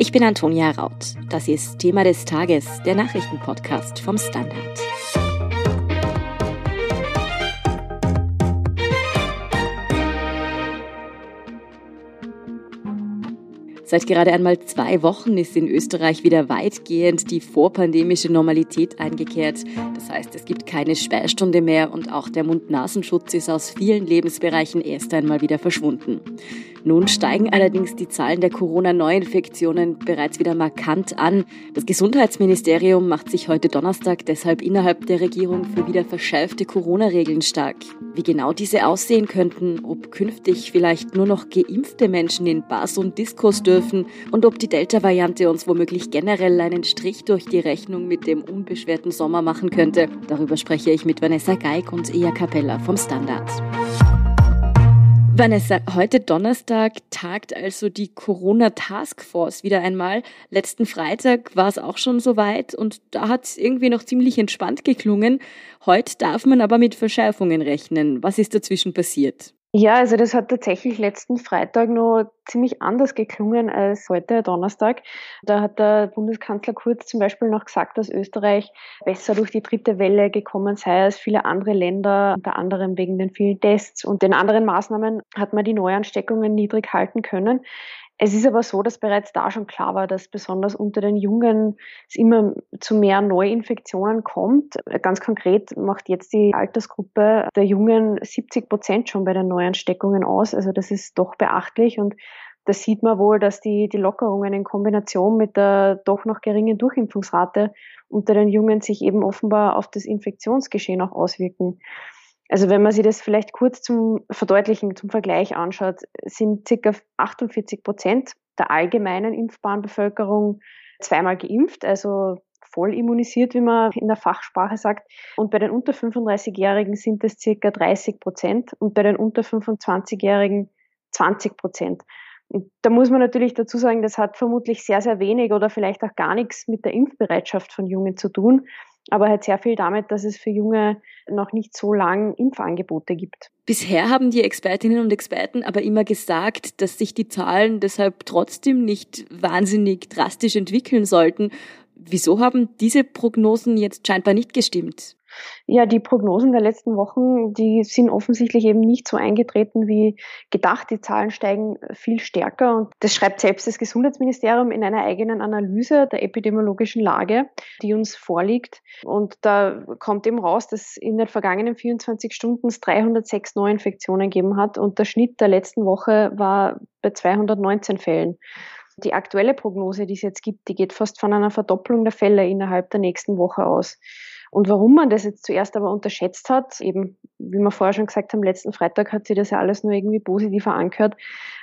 Ich bin Antonia Raut. Das ist Thema des Tages, der Nachrichtenpodcast vom Standard. Seit gerade einmal zwei Wochen ist in Österreich wieder weitgehend die vorpandemische Normalität eingekehrt. Das heißt, es gibt keine Sperrstunde mehr und auch der Mund-Nasenschutz ist aus vielen Lebensbereichen erst einmal wieder verschwunden. Nun steigen allerdings die Zahlen der Corona-Neuinfektionen bereits wieder markant an. Das Gesundheitsministerium macht sich heute Donnerstag deshalb innerhalb der Regierung für wieder verschärfte Corona-Regeln stark. Wie genau diese aussehen könnten, ob künftig vielleicht nur noch geimpfte Menschen in Bars und Diskos dürfen und ob die Delta-Variante uns womöglich generell einen Strich durch die Rechnung mit dem unbeschwerten Sommer machen könnte, darüber spreche ich mit Vanessa Geig und Ea Capella vom Standard. Vanessa, heute Donnerstag tagt also die Corona Task Force wieder einmal. Letzten Freitag war es auch schon soweit und da hat es irgendwie noch ziemlich entspannt geklungen. Heute darf man aber mit Verschärfungen rechnen. Was ist dazwischen passiert? Ja, also das hat tatsächlich letzten Freitag noch ziemlich anders geklungen als heute Donnerstag. Da hat der Bundeskanzler Kurz zum Beispiel noch gesagt, dass Österreich besser durch die dritte Welle gekommen sei als viele andere Länder, unter anderem wegen den vielen Tests und den anderen Maßnahmen hat man die Neuansteckungen niedrig halten können. Es ist aber so, dass bereits da schon klar war, dass besonders unter den Jungen es immer zu mehr Neuinfektionen kommt. Ganz konkret macht jetzt die Altersgruppe der Jungen 70 Prozent schon bei den Neuansteckungen aus. Also das ist doch beachtlich und da sieht man wohl, dass die, die Lockerungen in Kombination mit der doch noch geringen Durchimpfungsrate unter den Jungen sich eben offenbar auf das Infektionsgeschehen auch auswirken. Also wenn man sich das vielleicht kurz zum Verdeutlichen, zum Vergleich anschaut, sind circa 48 Prozent der allgemeinen impfbaren Bevölkerung zweimal geimpft, also voll immunisiert, wie man in der Fachsprache sagt. Und bei den unter 35-Jährigen sind es circa 30 Prozent und bei den unter 25-Jährigen 20 Prozent. Und da muss man natürlich dazu sagen, das hat vermutlich sehr, sehr wenig oder vielleicht auch gar nichts mit der Impfbereitschaft von Jungen zu tun, aber halt sehr viel damit, dass es für Junge noch nicht so lang Impfangebote gibt. Bisher haben die Expertinnen und Experten aber immer gesagt, dass sich die Zahlen deshalb trotzdem nicht wahnsinnig drastisch entwickeln sollten. Wieso haben diese Prognosen jetzt scheinbar nicht gestimmt? Ja, die Prognosen der letzten Wochen, die sind offensichtlich eben nicht so eingetreten wie gedacht. Die Zahlen steigen viel stärker und das schreibt selbst das Gesundheitsministerium in einer eigenen Analyse der epidemiologischen Lage, die uns vorliegt. Und da kommt eben raus, dass in den vergangenen 24 Stunden es 306 Neuinfektionen gegeben hat und der Schnitt der letzten Woche war bei 219 Fällen. Die aktuelle Prognose, die es jetzt gibt, die geht fast von einer Verdopplung der Fälle innerhalb der nächsten Woche aus. Und warum man das jetzt zuerst aber unterschätzt hat, eben, wie wir vorher schon gesagt haben, letzten Freitag hat sich das ja alles nur irgendwie positiver angehört.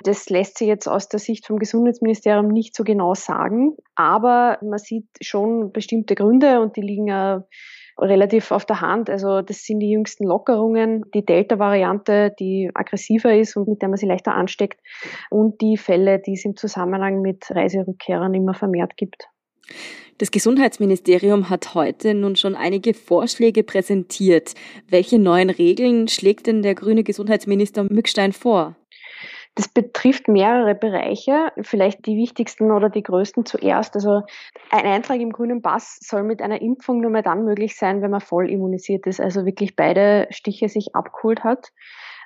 Das lässt sich jetzt aus der Sicht vom Gesundheitsministerium nicht so genau sagen, aber man sieht schon bestimmte Gründe und die liegen ja relativ auf der Hand. Also das sind die jüngsten Lockerungen, die Delta-Variante, die aggressiver ist und mit der man sich leichter ansteckt und die Fälle, die es im Zusammenhang mit Reiserückkehrern immer vermehrt gibt. Das Gesundheitsministerium hat heute nun schon einige Vorschläge präsentiert. Welche neuen Regeln schlägt denn der grüne Gesundheitsminister Mückstein vor? Das betrifft mehrere Bereiche, vielleicht die wichtigsten oder die größten zuerst. Also ein Eintrag im grünen Pass soll mit einer Impfung nur mehr dann möglich sein, wenn man voll immunisiert ist, also wirklich beide Stiche sich abgeholt hat.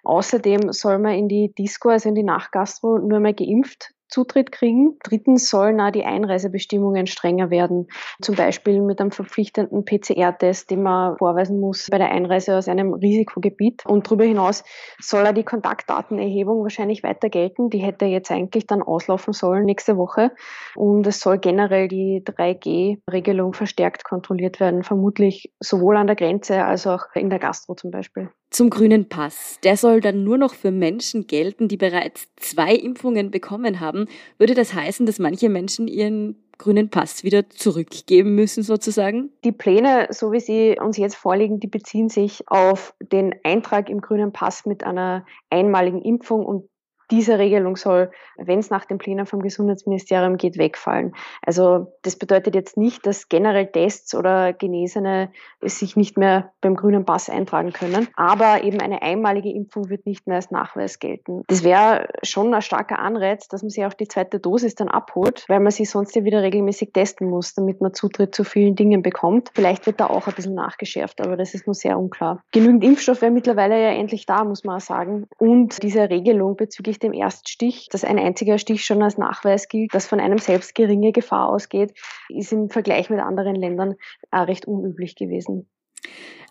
Außerdem soll man in die Disco, also in die Nachgastro, nur mehr geimpft Zutritt kriegen. Drittens sollen auch die Einreisebestimmungen strenger werden. Zum Beispiel mit einem verpflichtenden PCR-Test, den man vorweisen muss bei der Einreise aus einem Risikogebiet. Und darüber hinaus soll auch die Kontaktdatenerhebung wahrscheinlich weiter gelten. Die hätte jetzt eigentlich dann auslaufen sollen nächste Woche. Und es soll generell die 3G-Regelung verstärkt kontrolliert werden, vermutlich sowohl an der Grenze als auch in der Gastro zum Beispiel. Zum grünen Pass. Der soll dann nur noch für Menschen gelten, die bereits zwei Impfungen bekommen haben. Würde das heißen, dass manche Menschen ihren grünen Pass wieder zurückgeben müssen sozusagen? Die Pläne, so wie sie uns jetzt vorliegen, die beziehen sich auf den Eintrag im grünen Pass mit einer einmaligen Impfung und diese Regelung soll, wenn es nach den Plänen vom Gesundheitsministerium geht, wegfallen. Also das bedeutet jetzt nicht, dass generell Tests oder Genesene sich nicht mehr beim grünen Pass eintragen können, aber eben eine einmalige Impfung wird nicht mehr als Nachweis gelten. Das wäre schon ein starker Anreiz, dass man sich auch die zweite Dosis dann abholt, weil man sich sonst ja wieder regelmäßig testen muss, damit man Zutritt zu vielen Dingen bekommt. Vielleicht wird da auch ein bisschen nachgeschärft, aber das ist nur sehr unklar. Genügend Impfstoff wäre mittlerweile ja endlich da, muss man auch sagen. Und diese Regelung bezüglich dem Erststich, dass ein einziger Stich schon als Nachweis gilt, dass von einem selbst geringe Gefahr ausgeht, ist im Vergleich mit anderen Ländern auch recht unüblich gewesen.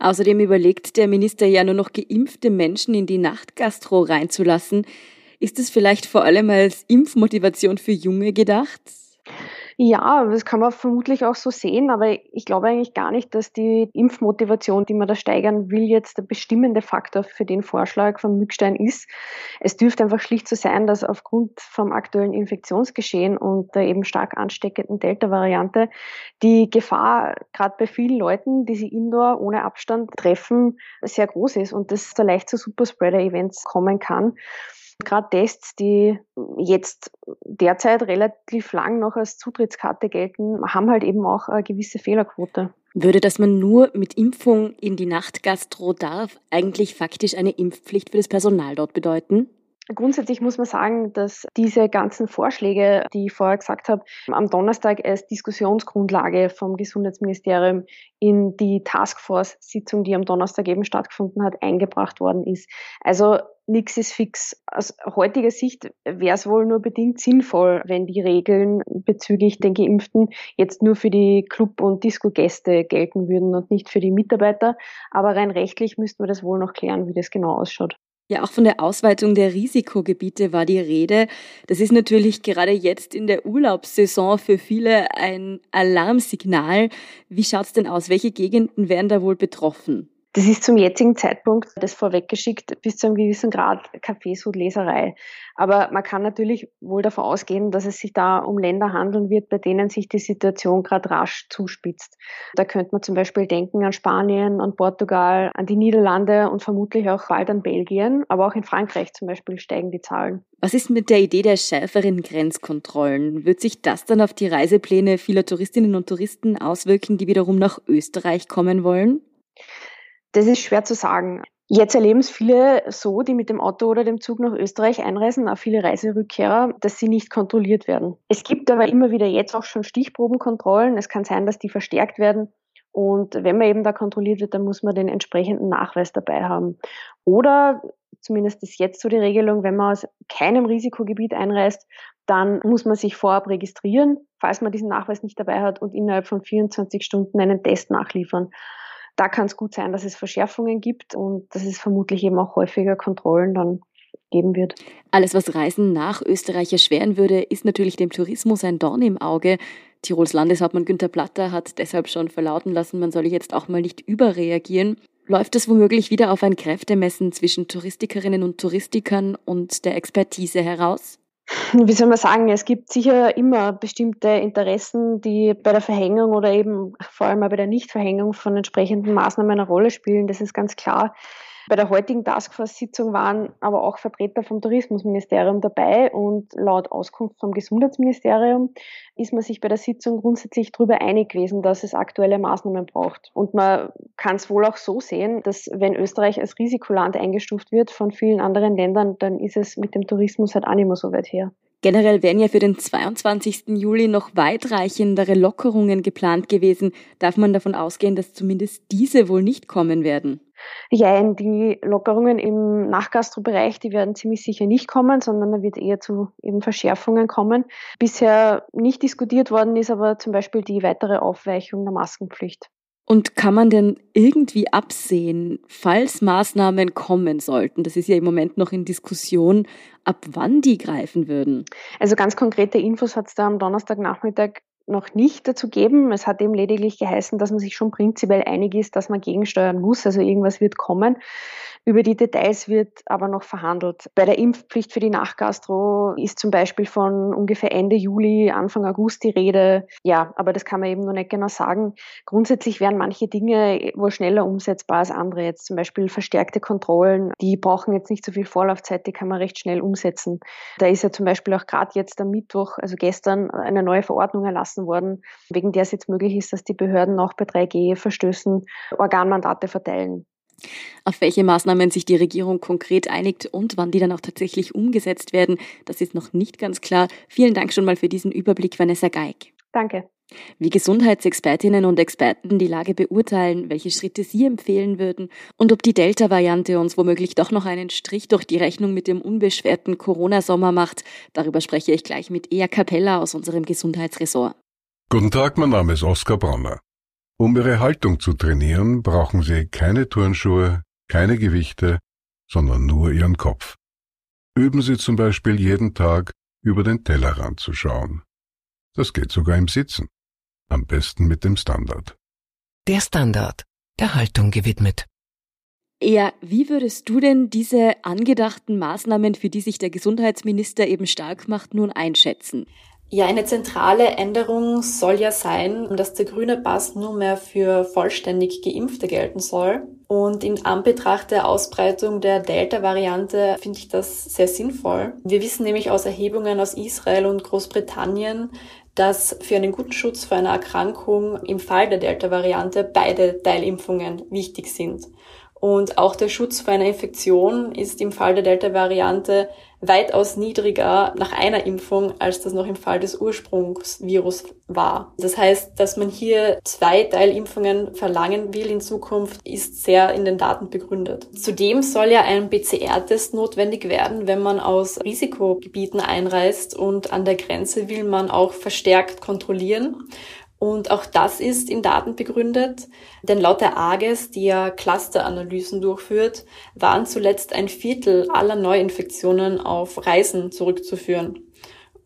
Außerdem überlegt der Minister ja nur noch geimpfte Menschen in die Nachtgastro reinzulassen. Ist es vielleicht vor allem als Impfmotivation für Junge gedacht? Ja, das kann man vermutlich auch so sehen, aber ich glaube eigentlich gar nicht, dass die Impfmotivation, die man da steigern will, jetzt der bestimmende Faktor für den Vorschlag von Mückstein ist. Es dürfte einfach schlicht so sein, dass aufgrund vom aktuellen Infektionsgeschehen und der eben stark ansteckenden Delta-Variante die Gefahr gerade bei vielen Leuten, die sie indoor ohne Abstand treffen, sehr groß ist und das da leicht zu Superspreader-Events kommen kann. Gerade Tests, die jetzt derzeit relativ lang noch als Zutrittskarte gelten, haben halt eben auch eine gewisse Fehlerquote. Würde, dass man nur mit Impfung in die Nachtgastro darf, eigentlich faktisch eine Impfpflicht für das Personal dort bedeuten? Grundsätzlich muss man sagen, dass diese ganzen Vorschläge, die ich vorher gesagt habe, am Donnerstag als Diskussionsgrundlage vom Gesundheitsministerium in die Taskforce-Sitzung, die am Donnerstag eben stattgefunden hat, eingebracht worden ist. Also nichts ist fix. Aus heutiger Sicht wäre es wohl nur bedingt sinnvoll, wenn die Regeln bezüglich den Geimpften jetzt nur für die Club- und Disco-Gäste gelten würden und nicht für die Mitarbeiter. Aber rein rechtlich müssten wir das wohl noch klären, wie das genau ausschaut. Ja, auch von der Ausweitung der Risikogebiete war die Rede. Das ist natürlich gerade jetzt in der Urlaubssaison für viele ein Alarmsignal. Wie schaut's denn aus? Welche Gegenden wären da wohl betroffen? Das ist zum jetzigen Zeitpunkt, das vorweggeschickt, bis zu einem gewissen Grad Cafés und Leserei. Aber man kann natürlich wohl davon ausgehen, dass es sich da um Länder handeln wird, bei denen sich die Situation gerade rasch zuspitzt. Da könnte man zum Beispiel denken an Spanien, an Portugal, an die Niederlande und vermutlich auch bald an Belgien. Aber auch in Frankreich zum Beispiel steigen die Zahlen. Was ist mit der Idee der schärferen Grenzkontrollen? Wird sich das dann auf die Reisepläne vieler Touristinnen und Touristen auswirken, die wiederum nach Österreich kommen wollen? Das ist schwer zu sagen. Jetzt erleben es viele so, die mit dem Auto oder dem Zug nach Österreich einreisen, auch viele Reiserückkehrer, dass sie nicht kontrolliert werden. Es gibt aber immer wieder jetzt auch schon Stichprobenkontrollen. Es kann sein, dass die verstärkt werden. Und wenn man eben da kontrolliert wird, dann muss man den entsprechenden Nachweis dabei haben. Oder zumindest ist jetzt so die Regelung, wenn man aus keinem Risikogebiet einreist, dann muss man sich vorab registrieren, falls man diesen Nachweis nicht dabei hat und innerhalb von 24 Stunden einen Test nachliefern da kann es gut sein, dass es Verschärfungen gibt und dass es vermutlich eben auch häufiger Kontrollen dann geben wird. Alles, was Reisen nach Österreich erschweren würde, ist natürlich dem Tourismus ein Dorn im Auge. Tirols Landeshauptmann Günther Platter hat deshalb schon verlauten lassen, man solle jetzt auch mal nicht überreagieren. Läuft es womöglich wieder auf ein Kräftemessen zwischen Touristikerinnen und Touristikern und der Expertise heraus? wie soll man sagen, es gibt sicher immer bestimmte Interessen, die bei der Verhängung oder eben vor allem bei der Nichtverhängung von entsprechenden Maßnahmen eine Rolle spielen. Das ist ganz klar. Bei der heutigen Taskforce-Sitzung waren aber auch Vertreter vom Tourismusministerium dabei und laut Auskunft vom Gesundheitsministerium ist man sich bei der Sitzung grundsätzlich darüber einig gewesen, dass es aktuelle Maßnahmen braucht. Und man kann es wohl auch so sehen, dass wenn Österreich als Risikoland eingestuft wird von vielen anderen Ländern, dann ist es mit dem Tourismus halt auch nicht mehr so weit her. Generell wären ja für den 22. Juli noch weitreichendere Lockerungen geplant gewesen. Darf man davon ausgehen, dass zumindest diese wohl nicht kommen werden? Ja, die Lockerungen im Nachgastrobereich, die werden ziemlich sicher nicht kommen, sondern da wird eher zu eben Verschärfungen kommen. Bisher nicht diskutiert worden ist aber zum Beispiel die weitere Aufweichung der Maskenpflicht. Und kann man denn irgendwie absehen, falls Maßnahmen kommen sollten, das ist ja im Moment noch in Diskussion, ab wann die greifen würden? Also ganz konkrete Infos hat es da am Donnerstagnachmittag noch nicht dazu geben. Es hat eben lediglich geheißen, dass man sich schon prinzipiell einig ist, dass man gegensteuern muss. Also irgendwas wird kommen. Über die Details wird aber noch verhandelt. Bei der Impfpflicht für die Nachgastro ist zum Beispiel von ungefähr Ende Juli, Anfang August die Rede. Ja, aber das kann man eben noch nicht genau sagen. Grundsätzlich wären manche Dinge wohl schneller umsetzbar als andere. Jetzt zum Beispiel verstärkte Kontrollen, die brauchen jetzt nicht so viel Vorlaufzeit, die kann man recht schnell umsetzen. Da ist ja zum Beispiel auch gerade jetzt am Mittwoch, also gestern, eine neue Verordnung erlassen worden, wegen der es jetzt möglich ist, dass die Behörden auch bei 3G-Verstößen Organmandate verteilen. Auf welche Maßnahmen sich die Regierung konkret einigt und wann die dann auch tatsächlich umgesetzt werden, das ist noch nicht ganz klar. Vielen Dank schon mal für diesen Überblick, Vanessa Geig. Danke. Wie Gesundheitsexpertinnen und Experten die Lage beurteilen, welche Schritte sie empfehlen würden und ob die Delta-Variante uns womöglich doch noch einen Strich durch die Rechnung mit dem unbeschwerten Corona-Sommer macht, darüber spreche ich gleich mit Ea Capella aus unserem Gesundheitsressort. Guten Tag, mein Name ist Oskar Bronner. Um Ihre Haltung zu trainieren, brauchen Sie keine Turnschuhe, keine Gewichte, sondern nur Ihren Kopf. Üben Sie zum Beispiel jeden Tag über den Tellerrand zu schauen. Das geht sogar im Sitzen. Am besten mit dem Standard. Der Standard, der Haltung gewidmet. Ja, wie würdest du denn diese angedachten Maßnahmen, für die sich der Gesundheitsminister eben stark macht, nun einschätzen? Ja, eine zentrale Änderung soll ja sein, dass der grüne Pass nur mehr für vollständig Geimpfte gelten soll. Und in Anbetracht der Ausbreitung der Delta-Variante finde ich das sehr sinnvoll. Wir wissen nämlich aus Erhebungen aus Israel und Großbritannien, dass für einen guten Schutz vor einer Erkrankung im Fall der Delta-Variante beide Teilimpfungen wichtig sind. Und auch der Schutz vor einer Infektion ist im Fall der Delta-Variante weitaus niedriger nach einer Impfung, als das noch im Fall des Ursprungsvirus war. Das heißt, dass man hier zwei Teilimpfungen verlangen will in Zukunft, ist sehr in den Daten begründet. Zudem soll ja ein PCR-Test notwendig werden, wenn man aus Risikogebieten einreist und an der Grenze will man auch verstärkt kontrollieren. Und auch das ist in Daten begründet, denn laut der AGES, die ja Clusteranalysen durchführt, waren zuletzt ein Viertel aller Neuinfektionen auf Reisen zurückzuführen.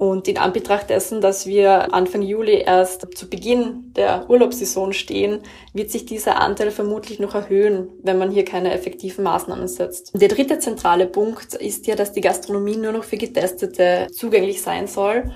Und in Anbetracht dessen, dass wir Anfang Juli erst zu Beginn der Urlaubssaison stehen, wird sich dieser Anteil vermutlich noch erhöhen, wenn man hier keine effektiven Maßnahmen setzt. Der dritte zentrale Punkt ist ja, dass die Gastronomie nur noch für Getestete zugänglich sein soll.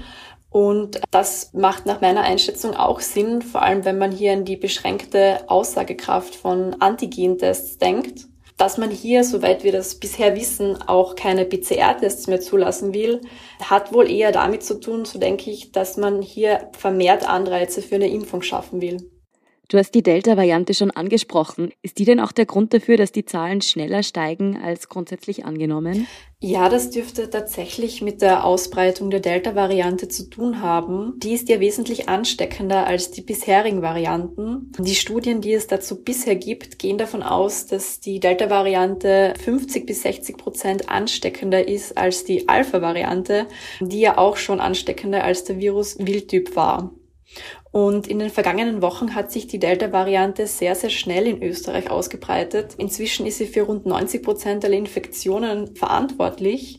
Und das macht nach meiner Einschätzung auch Sinn, vor allem wenn man hier an die beschränkte Aussagekraft von Antigentests denkt. Dass man hier, soweit wir das bisher wissen, auch keine PCR-Tests mehr zulassen will, hat wohl eher damit zu tun, so denke ich, dass man hier vermehrt Anreize für eine Impfung schaffen will. Du hast die Delta-Variante schon angesprochen. Ist die denn auch der Grund dafür, dass die Zahlen schneller steigen als grundsätzlich angenommen? Ja, das dürfte tatsächlich mit der Ausbreitung der Delta-Variante zu tun haben. Die ist ja wesentlich ansteckender als die bisherigen Varianten. Die Studien, die es dazu bisher gibt, gehen davon aus, dass die Delta-Variante 50 bis 60 Prozent ansteckender ist als die Alpha-Variante, die ja auch schon ansteckender als der Virus Wildtyp war. Und in den vergangenen Wochen hat sich die Delta-Variante sehr, sehr schnell in Österreich ausgebreitet. Inzwischen ist sie für rund 90 Prozent aller Infektionen verantwortlich.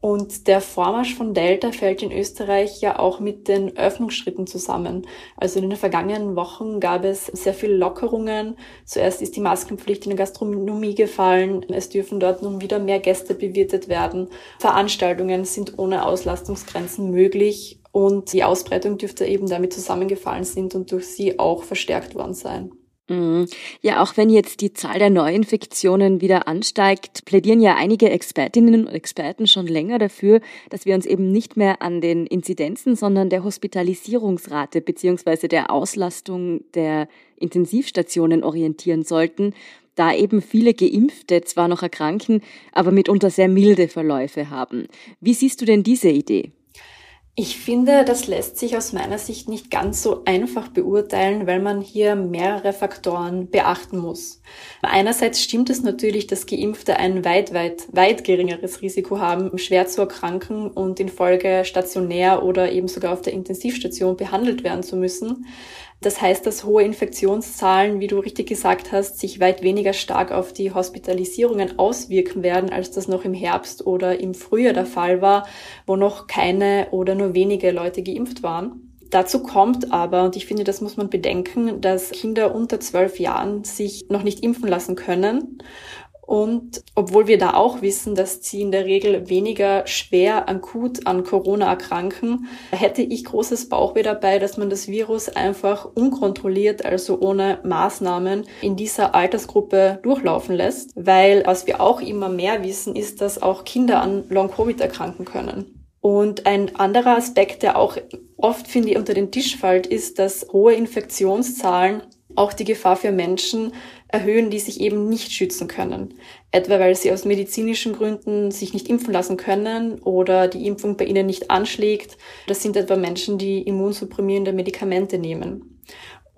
Und der Vormarsch von Delta fällt in Österreich ja auch mit den Öffnungsschritten zusammen. Also in den vergangenen Wochen gab es sehr viele Lockerungen. Zuerst ist die Maskenpflicht in der Gastronomie gefallen. Es dürfen dort nun wieder mehr Gäste bewirtet werden. Veranstaltungen sind ohne Auslastungsgrenzen möglich. Und die Ausbreitung dürfte eben damit zusammengefallen sind und durch sie auch verstärkt worden sein. Mhm. Ja, auch wenn jetzt die Zahl der Neuinfektionen wieder ansteigt, plädieren ja einige Expertinnen und Experten schon länger dafür, dass wir uns eben nicht mehr an den Inzidenzen, sondern der Hospitalisierungsrate beziehungsweise der Auslastung der Intensivstationen orientieren sollten, da eben viele Geimpfte zwar noch erkranken, aber mitunter sehr milde Verläufe haben. Wie siehst du denn diese Idee? Ich finde, das lässt sich aus meiner Sicht nicht ganz so einfach beurteilen, weil man hier mehrere Faktoren beachten muss. Einerseits stimmt es natürlich, dass Geimpfte ein weit, weit, weit geringeres Risiko haben, schwer zu erkranken und in Folge stationär oder eben sogar auf der Intensivstation behandelt werden zu müssen. Das heißt, dass hohe Infektionszahlen, wie du richtig gesagt hast, sich weit weniger stark auf die Hospitalisierungen auswirken werden, als das noch im Herbst oder im Frühjahr der Fall war, wo noch keine oder nur wenige Leute geimpft waren. Dazu kommt aber, und ich finde, das muss man bedenken, dass Kinder unter zwölf Jahren sich noch nicht impfen lassen können Und obwohl wir da auch wissen, dass sie in der Regel weniger schwer akut an Corona erkranken, hätte ich großes Bauchweh dabei, dass man das Virus einfach unkontrolliert, also ohne Maßnahmen in dieser Altersgruppe durchlaufen lässt. Weil was wir auch immer mehr wissen, ist, dass auch Kinder an Long-Covid erkranken können. Und ein anderer Aspekt, der auch oft, finde ich, unter den Tisch fällt, ist, dass hohe Infektionszahlen auch die Gefahr für Menschen erhöhen, die sich eben nicht schützen können. Etwa weil sie aus medizinischen Gründen sich nicht impfen lassen können oder die Impfung bei ihnen nicht anschlägt. Das sind etwa Menschen, die immunsupprimierende Medikamente nehmen.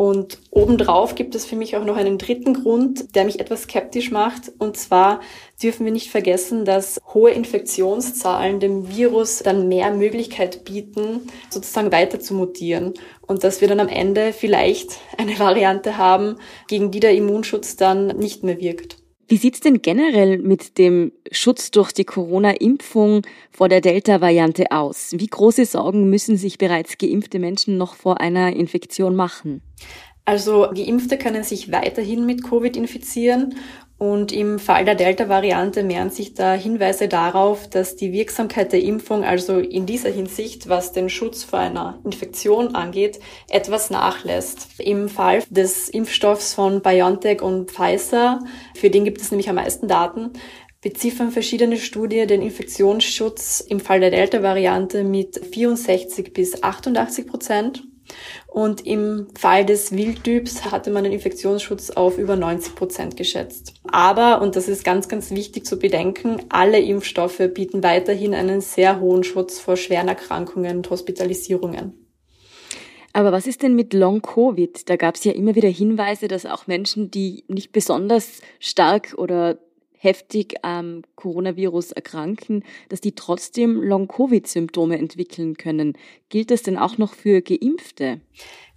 Und obendrauf gibt es für mich auch noch einen dritten Grund, der mich etwas skeptisch macht. Und zwar dürfen wir nicht vergessen, dass hohe Infektionszahlen dem Virus dann mehr Möglichkeit bieten, sozusagen weiter zu mutieren. Und dass wir dann am Ende vielleicht eine Variante haben, gegen die der Immunschutz dann nicht mehr wirkt. Wie sieht's denn generell mit dem Schutz durch die Corona-Impfung vor der Delta-Variante aus? Wie große Sorgen müssen sich bereits geimpfte Menschen noch vor einer Infektion machen? Also Geimpfte können sich weiterhin mit Covid infizieren und im Fall der Delta-Variante mehren sich da Hinweise darauf, dass die Wirksamkeit der Impfung also in dieser Hinsicht, was den Schutz vor einer Infektion angeht, etwas nachlässt. Im Fall des Impfstoffs von BioNTech und Pfizer, für den gibt es nämlich am meisten Daten, beziffern verschiedene Studien den Infektionsschutz im Fall der Delta-Variante mit 64 bis 88 Prozent und im Fall des Wildtyps hatte man den Infektionsschutz auf über 90 Prozent geschätzt. Aber, und das ist ganz, ganz wichtig zu bedenken, alle Impfstoffe bieten weiterhin einen sehr hohen Schutz vor schweren Erkrankungen und Hospitalisierungen. Aber was ist denn mit Long-Covid? Da gab es ja immer wieder Hinweise, dass auch Menschen, die nicht besonders stark oder heftig am Coronavirus erkranken, dass die trotzdem Long-Covid-Symptome entwickeln können. Gilt das denn auch noch für Geimpfte?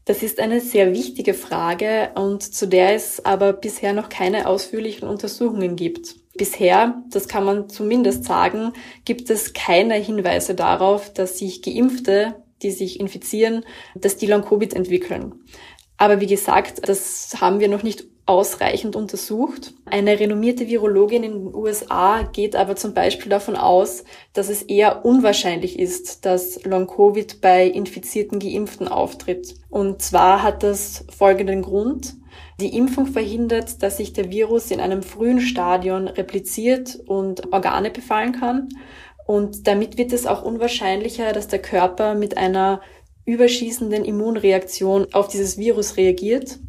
Das ist eine sehr wichtige Frage und zu der es aber bisher noch keine ausführlichen Untersuchungen gibt. Bisher, das kann man zumindest sagen, gibt es keine Hinweise darauf, dass sich Geimpfte, die sich infizieren, dass die Long-Covid entwickeln. Aber wie gesagt, das haben wir noch nicht ausreichend untersucht. Eine renommierte Virologin in den USA geht aber zum Beispiel davon aus, dass es eher unwahrscheinlich ist, dass Long-Covid bei infizierten Geimpften auftritt. Und zwar hat das folgenden Grund. Die Impfung verhindert, dass sich der Virus in einem frühen Stadion repliziert und Organe befallen kann. Und damit wird es auch unwahrscheinlicher, dass der Körper mit einer überschießenden Immunreaktion auf dieses Virus reagiert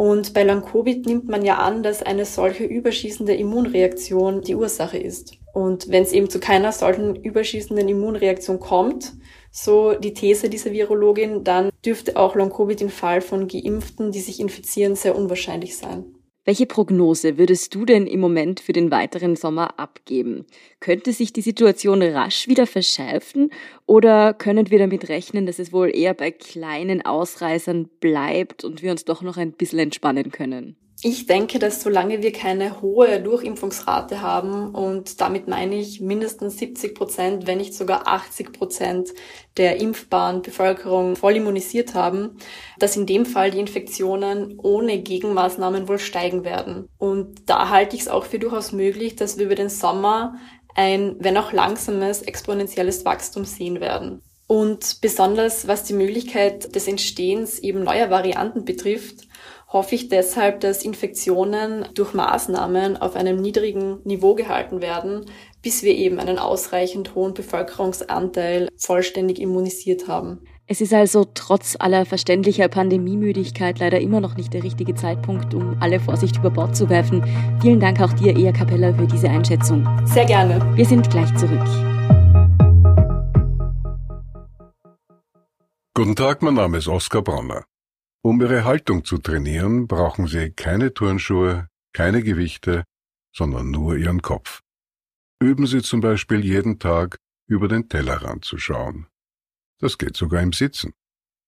und bei Long-Covid nimmt man ja an, dass eine solche überschießende Immunreaktion die Ursache ist. Und wenn es eben zu keiner solchen überschießenden Immunreaktion kommt, so die These dieser Virologin, dann dürfte auch Long-Covid im Fall von Geimpften, die sich infizieren, sehr unwahrscheinlich sein. Welche Prognose würdest du denn im Moment für den weiteren Sommer abgeben? Könnte sich die Situation rasch wieder verschärfen oder können wir damit rechnen, dass es wohl eher bei kleinen Ausreißern bleibt und wir uns doch noch ein bisschen entspannen können? Ich denke, dass solange wir keine hohe Durchimpfungsrate haben, und damit meine ich mindestens 70 Prozent, wenn nicht sogar 80 Prozent der impfbaren Bevölkerung voll immunisiert haben, dass in dem Fall die Infektionen ohne Gegenmaßnahmen wohl steigen werden. Und da halte ich es auch für durchaus möglich, dass wir über den Sommer ein, wenn auch langsames, exponentielles Wachstum sehen werden. Und besonders was die Möglichkeit des Entstehens eben neuer Varianten betrifft, hoffe ich deshalb, dass Infektionen durch Maßnahmen auf einem niedrigen Niveau gehalten werden, bis wir eben einen ausreichend hohen Bevölkerungsanteil vollständig immunisiert haben. Es ist also trotz aller verständlicher Pandemiemüdigkeit leider immer noch nicht der richtige Zeitpunkt, um alle Vorsicht über Bord zu werfen. Vielen Dank auch dir, Ea Capella, für diese Einschätzung. Sehr gerne. Wir sind gleich zurück. Guten Tag, mein Name ist Oskar Bronner. Um Ihre Haltung zu trainieren, brauchen Sie keine Turnschuhe, keine Gewichte, sondern nur Ihren Kopf. Üben Sie zum Beispiel jeden Tag über den Tellerrand zu schauen. Das geht sogar im Sitzen.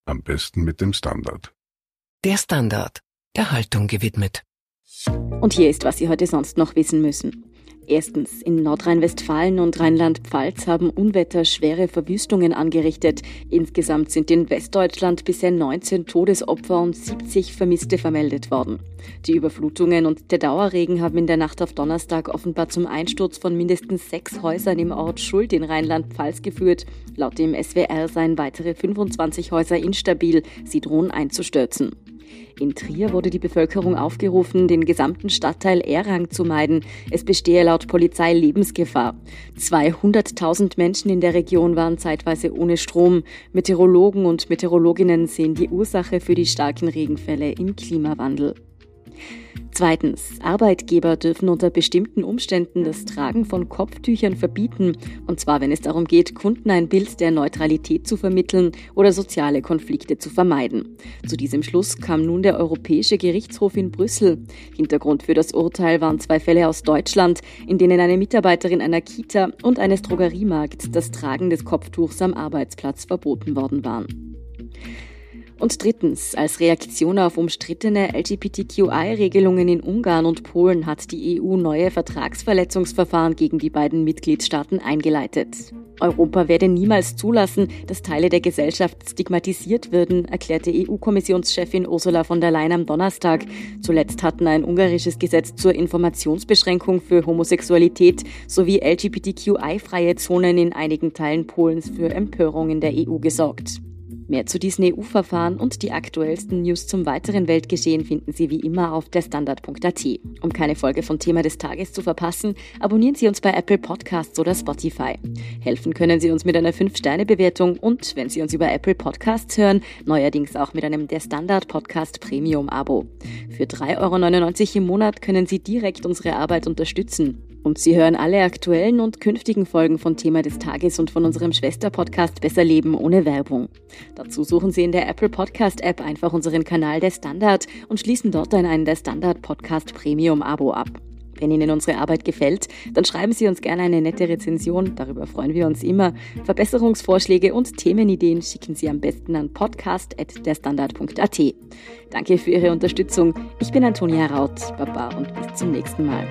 Am besten mit dem Standard. Der Standard, der Haltung gewidmet. Und hier ist, was Sie heute sonst noch wissen müssen. Erstens, in Nordrhein-Westfalen und Rheinland-Pfalz haben Unwetter schwere Verwüstungen angerichtet. Insgesamt sind in Westdeutschland bisher 19 Todesopfer und 70 Vermisste vermeldet worden. Die Überflutungen und der Dauerregen haben in der Nacht auf Donnerstag offenbar zum Einsturz von mindestens sechs Häusern im Ort Schuld in Rheinland-Pfalz geführt. Laut dem SWR seien weitere 25 Häuser instabil. Sie drohen einzustürzen. In Trier wurde die Bevölkerung aufgerufen, den gesamten Stadtteil Errang zu meiden. Es bestehe laut Polizei Lebensgefahr. 200.000 Menschen in der Region waren zeitweise ohne Strom. Meteorologen und Meteorologinnen sehen die Ursache für die starken Regenfälle im Klimawandel. Zweitens, Arbeitgeber dürfen unter bestimmten Umständen das Tragen von Kopftüchern verbieten, und zwar wenn es darum geht, Kunden ein Bild der Neutralität zu vermitteln oder soziale Konflikte zu vermeiden. Zu diesem Schluss kam nun der Europäische Gerichtshof in Brüssel. Hintergrund für das Urteil waren zwei Fälle aus Deutschland, in denen eine Mitarbeiterin einer Kita und eines Drogeriemarkts das Tragen des Kopftuchs am Arbeitsplatz verboten worden waren. Und drittens, als Reaktion auf umstrittene LGBTQI-Regelungen in Ungarn und Polen hat die EU neue Vertragsverletzungsverfahren gegen die beiden Mitgliedstaaten eingeleitet. Europa werde niemals zulassen, dass Teile der Gesellschaft stigmatisiert würden, erklärte EU-Kommissionschefin Ursula von der Leyen am Donnerstag. Zuletzt hatten ein ungarisches Gesetz zur Informationsbeschränkung für Homosexualität sowie LGBTQI-freie Zonen in einigen Teilen Polens für Empörung in der EU gesorgt. Mehr zu diesen EU-Verfahren und die aktuellsten News zum weiteren Weltgeschehen finden Sie wie immer auf derstandard.at. Um keine Folge von Thema des Tages zu verpassen, abonnieren Sie uns bei Apple Podcasts oder Spotify. Helfen können Sie uns mit einer 5-Sterne-Bewertung und, wenn Sie uns über Apple Podcasts hören, neuerdings auch mit einem Der Standard Podcast Premium-Abo. Für 3,99 Euro im Monat können Sie direkt unsere Arbeit unterstützen. Und Sie hören alle aktuellen und künftigen Folgen von Thema des Tages und von unserem Schwesterpodcast Besser Leben ohne Werbung. Dazu suchen Sie in der Apple Podcast App einfach unseren Kanal der Standard und schließen dort dann einen der Standard Podcast Premium Abo ab. Wenn Ihnen unsere Arbeit gefällt, dann schreiben Sie uns gerne eine nette Rezension, darüber freuen wir uns immer. Verbesserungsvorschläge und Themenideen schicken Sie am besten an podcast.derstandard.at. Danke für Ihre Unterstützung. Ich bin Antonia Raut, Baba und bis zum nächsten Mal.